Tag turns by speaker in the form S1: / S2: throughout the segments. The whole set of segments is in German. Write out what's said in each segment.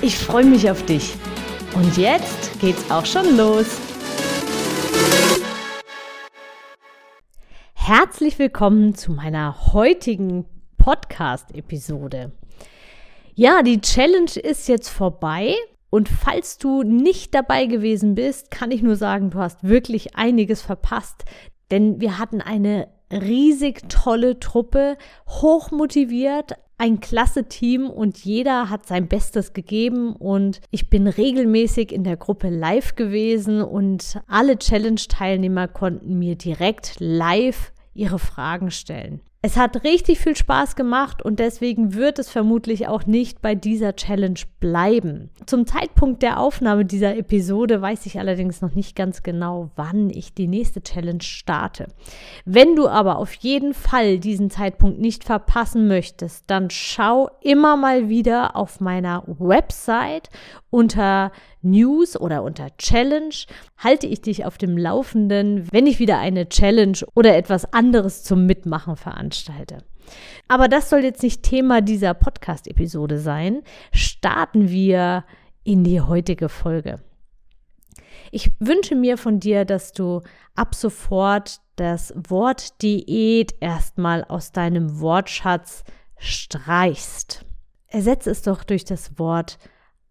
S1: Ich freue mich auf dich. Und jetzt geht's auch schon los. Herzlich willkommen zu meiner heutigen Podcast-Episode. Ja, die Challenge ist jetzt vorbei. Und falls du nicht dabei gewesen bist, kann ich nur sagen, du hast wirklich einiges verpasst. Denn wir hatten eine riesig tolle Truppe, hochmotiviert, ein klasse Team und jeder hat sein Bestes gegeben und ich bin regelmäßig in der Gruppe live gewesen und alle Challenge-Teilnehmer konnten mir direkt live ihre Fragen stellen. Es hat richtig viel Spaß gemacht und deswegen wird es vermutlich auch nicht bei dieser Challenge bleiben. Zum Zeitpunkt der Aufnahme dieser Episode weiß ich allerdings noch nicht ganz genau, wann ich die nächste Challenge starte. Wenn du aber auf jeden Fall diesen Zeitpunkt nicht verpassen möchtest, dann schau immer mal wieder auf meiner Website unter News oder unter Challenge halte ich dich auf dem Laufenden, wenn ich wieder eine Challenge oder etwas anderes zum Mitmachen veranstalte. Aber das soll jetzt nicht Thema dieser Podcast-Episode sein. Starten wir in die heutige Folge. Ich wünsche mir von dir, dass du ab sofort das Wort Diät erstmal aus deinem Wortschatz streichst. Ersetze es doch durch das Wort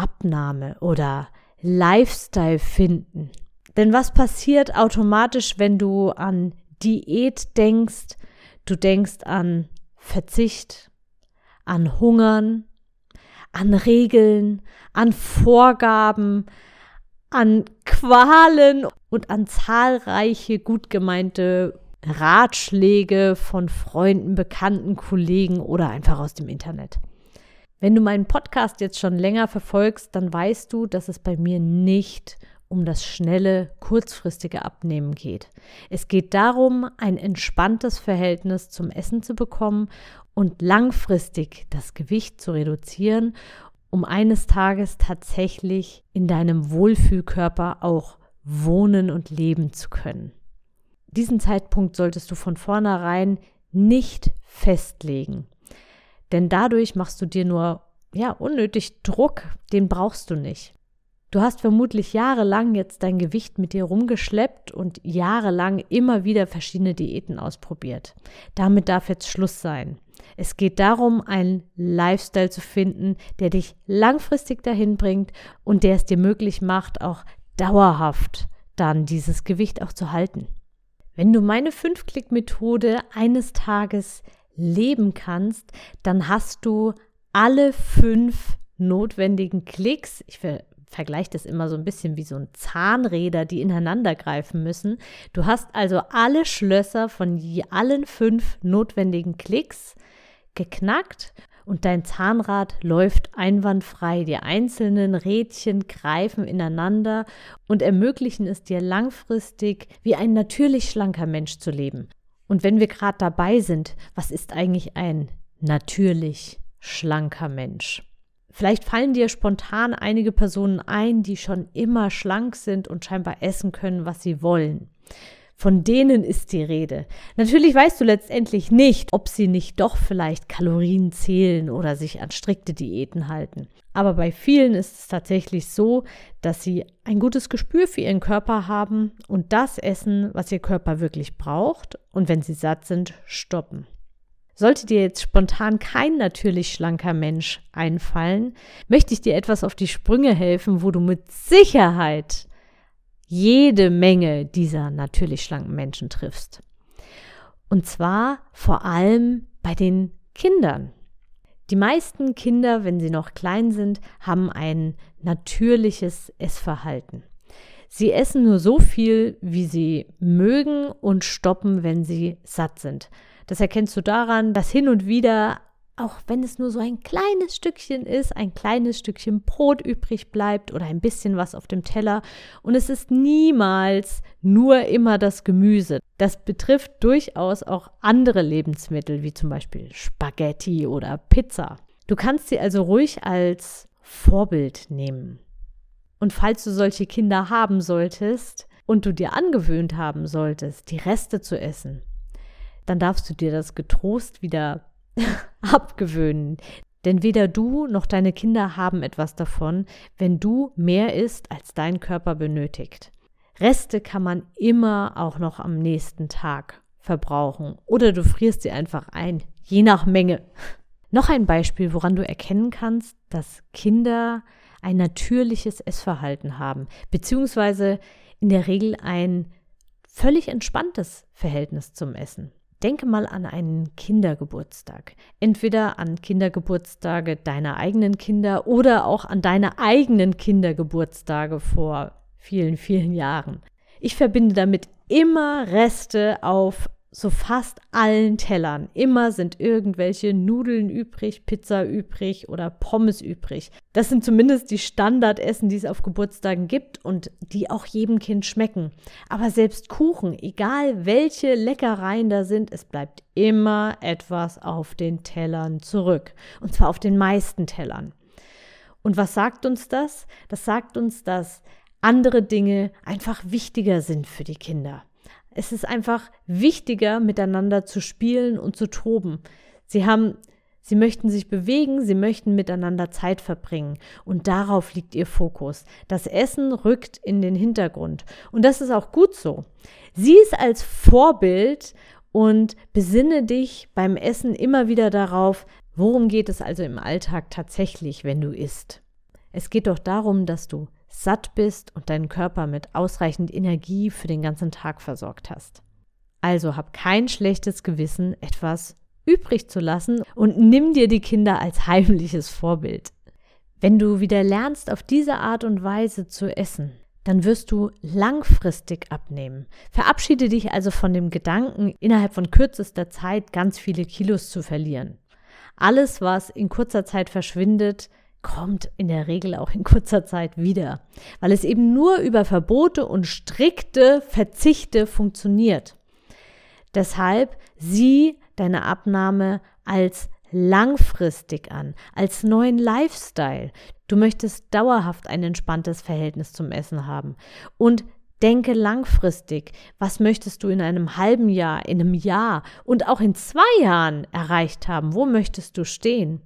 S1: Abnahme oder Lifestyle finden. Denn was passiert automatisch, wenn du an Diät denkst? Du denkst an Verzicht, an Hungern, an Regeln, an Vorgaben, an Qualen und an zahlreiche gut gemeinte Ratschläge von Freunden, Bekannten, Kollegen oder einfach aus dem Internet. Wenn du meinen Podcast jetzt schon länger verfolgst, dann weißt du, dass es bei mir nicht um das schnelle, kurzfristige Abnehmen geht. Es geht darum, ein entspanntes Verhältnis zum Essen zu bekommen und langfristig das Gewicht zu reduzieren, um eines Tages tatsächlich in deinem Wohlfühlkörper auch wohnen und leben zu können. Diesen Zeitpunkt solltest du von vornherein nicht festlegen. Denn dadurch machst du dir nur ja, unnötig Druck, den brauchst du nicht. Du hast vermutlich jahrelang jetzt dein Gewicht mit dir rumgeschleppt und jahrelang immer wieder verschiedene Diäten ausprobiert. Damit darf jetzt Schluss sein. Es geht darum, einen Lifestyle zu finden, der dich langfristig dahin bringt und der es dir möglich macht, auch dauerhaft dann dieses Gewicht auch zu halten. Wenn du meine 5-Klick-Methode eines Tages leben kannst, dann hast du alle fünf notwendigen Klicks. Ich ver vergleiche das immer so ein bisschen wie so ein Zahnräder, die ineinander greifen müssen. Du hast also alle Schlösser von allen fünf notwendigen Klicks geknackt und dein Zahnrad läuft einwandfrei. Die einzelnen Rädchen greifen ineinander und ermöglichen es dir langfristig wie ein natürlich schlanker Mensch zu leben. Und wenn wir gerade dabei sind, was ist eigentlich ein natürlich schlanker Mensch? Vielleicht fallen dir spontan einige Personen ein, die schon immer schlank sind und scheinbar essen können, was sie wollen. Von denen ist die Rede. Natürlich weißt du letztendlich nicht, ob sie nicht doch vielleicht Kalorien zählen oder sich an strikte Diäten halten. Aber bei vielen ist es tatsächlich so, dass sie ein gutes Gespür für ihren Körper haben und das essen, was ihr Körper wirklich braucht und wenn sie satt sind, stoppen. Sollte dir jetzt spontan kein natürlich schlanker Mensch einfallen, möchte ich dir etwas auf die Sprünge helfen, wo du mit Sicherheit jede Menge dieser natürlich schlanken Menschen triffst. Und zwar vor allem bei den Kindern. Die meisten Kinder, wenn sie noch klein sind, haben ein natürliches Essverhalten. Sie essen nur so viel, wie sie mögen und stoppen, wenn sie satt sind. Das erkennst du daran, dass hin und wieder auch wenn es nur so ein kleines Stückchen ist, ein kleines Stückchen Brot übrig bleibt oder ein bisschen was auf dem Teller. Und es ist niemals nur immer das Gemüse. Das betrifft durchaus auch andere Lebensmittel, wie zum Beispiel Spaghetti oder Pizza. Du kannst sie also ruhig als Vorbild nehmen. Und falls du solche Kinder haben solltest und du dir angewöhnt haben solltest, die Reste zu essen, dann darfst du dir das getrost wieder abgewöhnen. Denn weder du noch deine Kinder haben etwas davon, wenn du mehr isst, als dein Körper benötigt. Reste kann man immer auch noch am nächsten Tag verbrauchen oder du frierst sie einfach ein, je nach Menge. Noch ein Beispiel, woran du erkennen kannst, dass Kinder ein natürliches Essverhalten haben, beziehungsweise in der Regel ein völlig entspanntes Verhältnis zum Essen. Denke mal an einen Kindergeburtstag. Entweder an Kindergeburtstage deiner eigenen Kinder oder auch an deine eigenen Kindergeburtstage vor vielen, vielen Jahren. Ich verbinde damit immer Reste auf so fast allen Tellern. Immer sind irgendwelche Nudeln übrig, Pizza übrig oder Pommes übrig. Das sind zumindest die Standardessen, die es auf Geburtstagen gibt und die auch jedem Kind schmecken. Aber selbst Kuchen, egal welche Leckereien da sind, es bleibt immer etwas auf den Tellern zurück. Und zwar auf den meisten Tellern. Und was sagt uns das? Das sagt uns, dass andere Dinge einfach wichtiger sind für die Kinder. Es ist einfach wichtiger, miteinander zu spielen und zu toben. Sie haben, sie möchten sich bewegen, sie möchten miteinander Zeit verbringen. Und darauf liegt ihr Fokus. Das Essen rückt in den Hintergrund. Und das ist auch gut so. Sieh es als Vorbild und besinne dich beim Essen immer wieder darauf, worum geht es also im Alltag tatsächlich, wenn du isst. Es geht doch darum, dass du satt bist und deinen Körper mit ausreichend Energie für den ganzen Tag versorgt hast. Also hab kein schlechtes Gewissen, etwas übrig zu lassen und nimm dir die Kinder als heimliches Vorbild. Wenn du wieder lernst, auf diese Art und Weise zu essen, dann wirst du langfristig abnehmen. Verabschiede dich also von dem Gedanken, innerhalb von kürzester Zeit ganz viele Kilos zu verlieren. Alles, was in kurzer Zeit verschwindet, kommt in der Regel auch in kurzer Zeit wieder, weil es eben nur über Verbote und strikte Verzichte funktioniert. Deshalb sieh deine Abnahme als langfristig an, als neuen Lifestyle. Du möchtest dauerhaft ein entspanntes Verhältnis zum Essen haben und denke langfristig. Was möchtest du in einem halben Jahr, in einem Jahr und auch in zwei Jahren erreicht haben? Wo möchtest du stehen?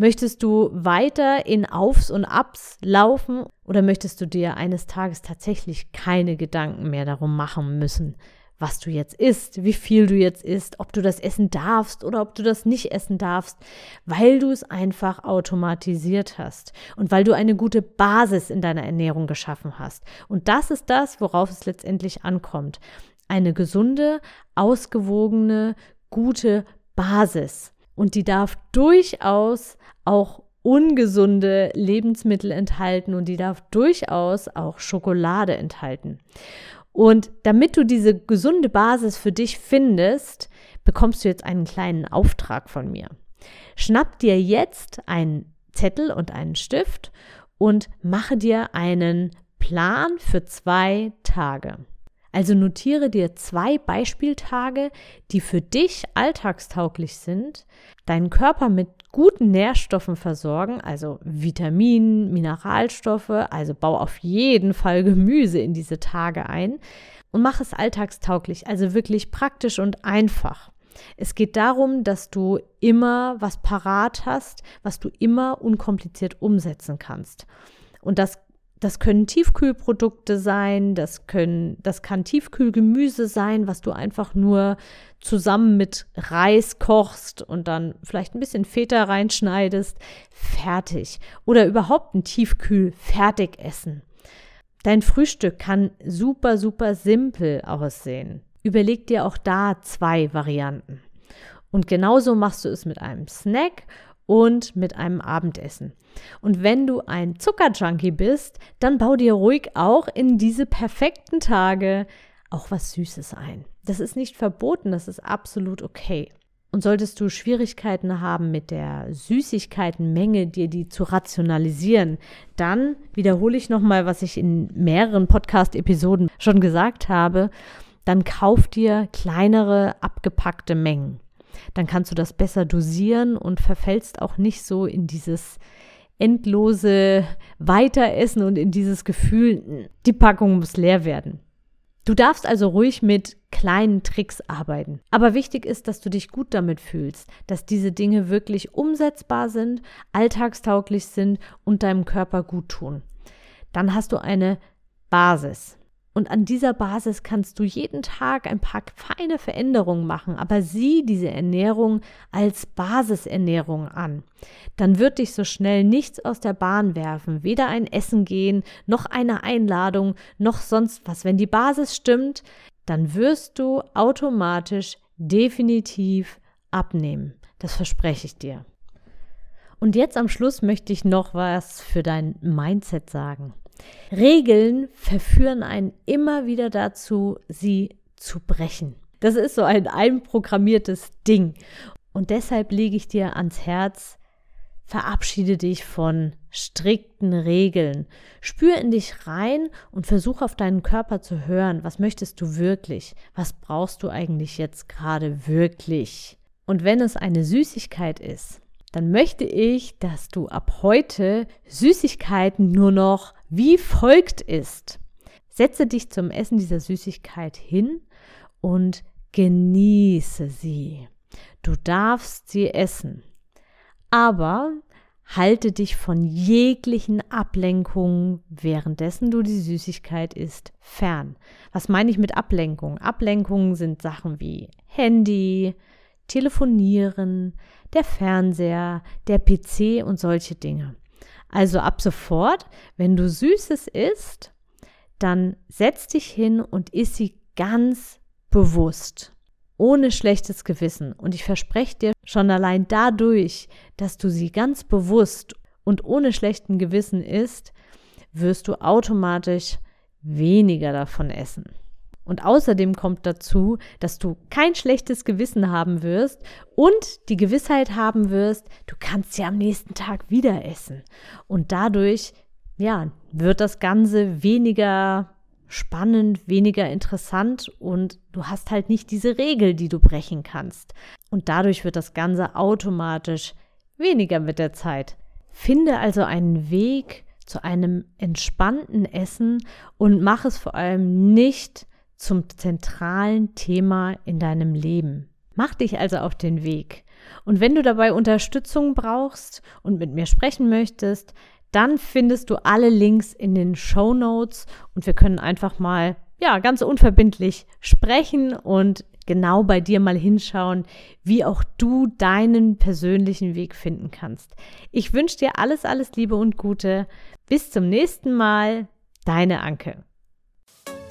S1: Möchtest du weiter in Aufs und Abs laufen oder möchtest du dir eines Tages tatsächlich keine Gedanken mehr darum machen müssen, was du jetzt isst, wie viel du jetzt isst, ob du das essen darfst oder ob du das nicht essen darfst, weil du es einfach automatisiert hast und weil du eine gute Basis in deiner Ernährung geschaffen hast. Und das ist das, worauf es letztendlich ankommt. Eine gesunde, ausgewogene, gute Basis. Und die darf durchaus auch ungesunde Lebensmittel enthalten und die darf durchaus auch Schokolade enthalten. Und damit du diese gesunde Basis für dich findest, bekommst du jetzt einen kleinen Auftrag von mir. Schnapp dir jetzt einen Zettel und einen Stift und mache dir einen Plan für zwei Tage. Also notiere dir zwei Beispieltage, die für dich alltagstauglich sind, deinen Körper mit guten Nährstoffen versorgen, also Vitaminen, Mineralstoffe, also bau auf jeden Fall Gemüse in diese Tage ein und mach es alltagstauglich, also wirklich praktisch und einfach. Es geht darum, dass du immer was parat hast, was du immer unkompliziert umsetzen kannst. Und das das können Tiefkühlprodukte sein, das können, das kann Tiefkühlgemüse sein, was du einfach nur zusammen mit Reis kochst und dann vielleicht ein bisschen Feta reinschneidest. Fertig. Oder überhaupt ein Tiefkühl-Fertigessen. Dein Frühstück kann super, super simpel aussehen. Überleg dir auch da zwei Varianten. Und genauso machst du es mit einem Snack und mit einem Abendessen. Und wenn du ein Zuckerjunkie bist, dann bau dir ruhig auch in diese perfekten Tage auch was Süßes ein. Das ist nicht verboten, das ist absolut okay. Und solltest du Schwierigkeiten haben mit der Süßigkeitenmenge, dir die zu rationalisieren, dann wiederhole ich nochmal, was ich in mehreren Podcast-Episoden schon gesagt habe. Dann kauf dir kleinere, abgepackte Mengen. Dann kannst du das besser dosieren und verfällst auch nicht so in dieses endlose Weiteressen und in dieses Gefühl, die Packung muss leer werden. Du darfst also ruhig mit kleinen Tricks arbeiten. Aber wichtig ist, dass du dich gut damit fühlst, dass diese Dinge wirklich umsetzbar sind, alltagstauglich sind und deinem Körper gut tun. Dann hast du eine Basis. Und an dieser Basis kannst du jeden Tag ein paar feine Veränderungen machen, aber sieh diese Ernährung als Basisernährung an. Dann wird dich so schnell nichts aus der Bahn werfen, weder ein Essen gehen, noch eine Einladung, noch sonst was. Wenn die Basis stimmt, dann wirst du automatisch definitiv abnehmen. Das verspreche ich dir. Und jetzt am Schluss möchte ich noch was für dein Mindset sagen. Regeln verführen einen immer wieder dazu, sie zu brechen. Das ist so ein einprogrammiertes Ding. Und deshalb lege ich dir ans Herz, verabschiede dich von strikten Regeln. Spür in dich rein und versuch auf deinen Körper zu hören. Was möchtest du wirklich? Was brauchst du eigentlich jetzt gerade wirklich? Und wenn es eine Süßigkeit ist, dann möchte ich, dass du ab heute Süßigkeiten nur noch wie folgt isst. Setze dich zum Essen dieser Süßigkeit hin und genieße sie. Du darfst sie essen. Aber halte dich von jeglichen Ablenkungen, währenddessen du die Süßigkeit isst, fern. Was meine ich mit Ablenkung? Ablenkungen sind Sachen wie Handy, Telefonieren, der Fernseher, der PC und solche Dinge. Also ab sofort, wenn du Süßes isst, dann setz dich hin und iss sie ganz bewusst, ohne schlechtes Gewissen. Und ich verspreche dir schon allein dadurch, dass du sie ganz bewusst und ohne schlechten Gewissen isst, wirst du automatisch weniger davon essen. Und außerdem kommt dazu, dass du kein schlechtes Gewissen haben wirst und die Gewissheit haben wirst, du kannst sie am nächsten Tag wieder essen. Und dadurch, ja, wird das Ganze weniger spannend, weniger interessant und du hast halt nicht diese Regel, die du brechen kannst. Und dadurch wird das Ganze automatisch weniger mit der Zeit. Finde also einen Weg zu einem entspannten Essen und mach es vor allem nicht zum zentralen Thema in deinem Leben. Mach dich also auf den Weg. Und wenn du dabei Unterstützung brauchst und mit mir sprechen möchtest, dann findest du alle Links in den Show Notes und wir können einfach mal, ja, ganz unverbindlich sprechen und genau bei dir mal hinschauen, wie auch du deinen persönlichen Weg finden kannst. Ich wünsche dir alles, alles Liebe und Gute. Bis zum nächsten Mal. Deine Anke.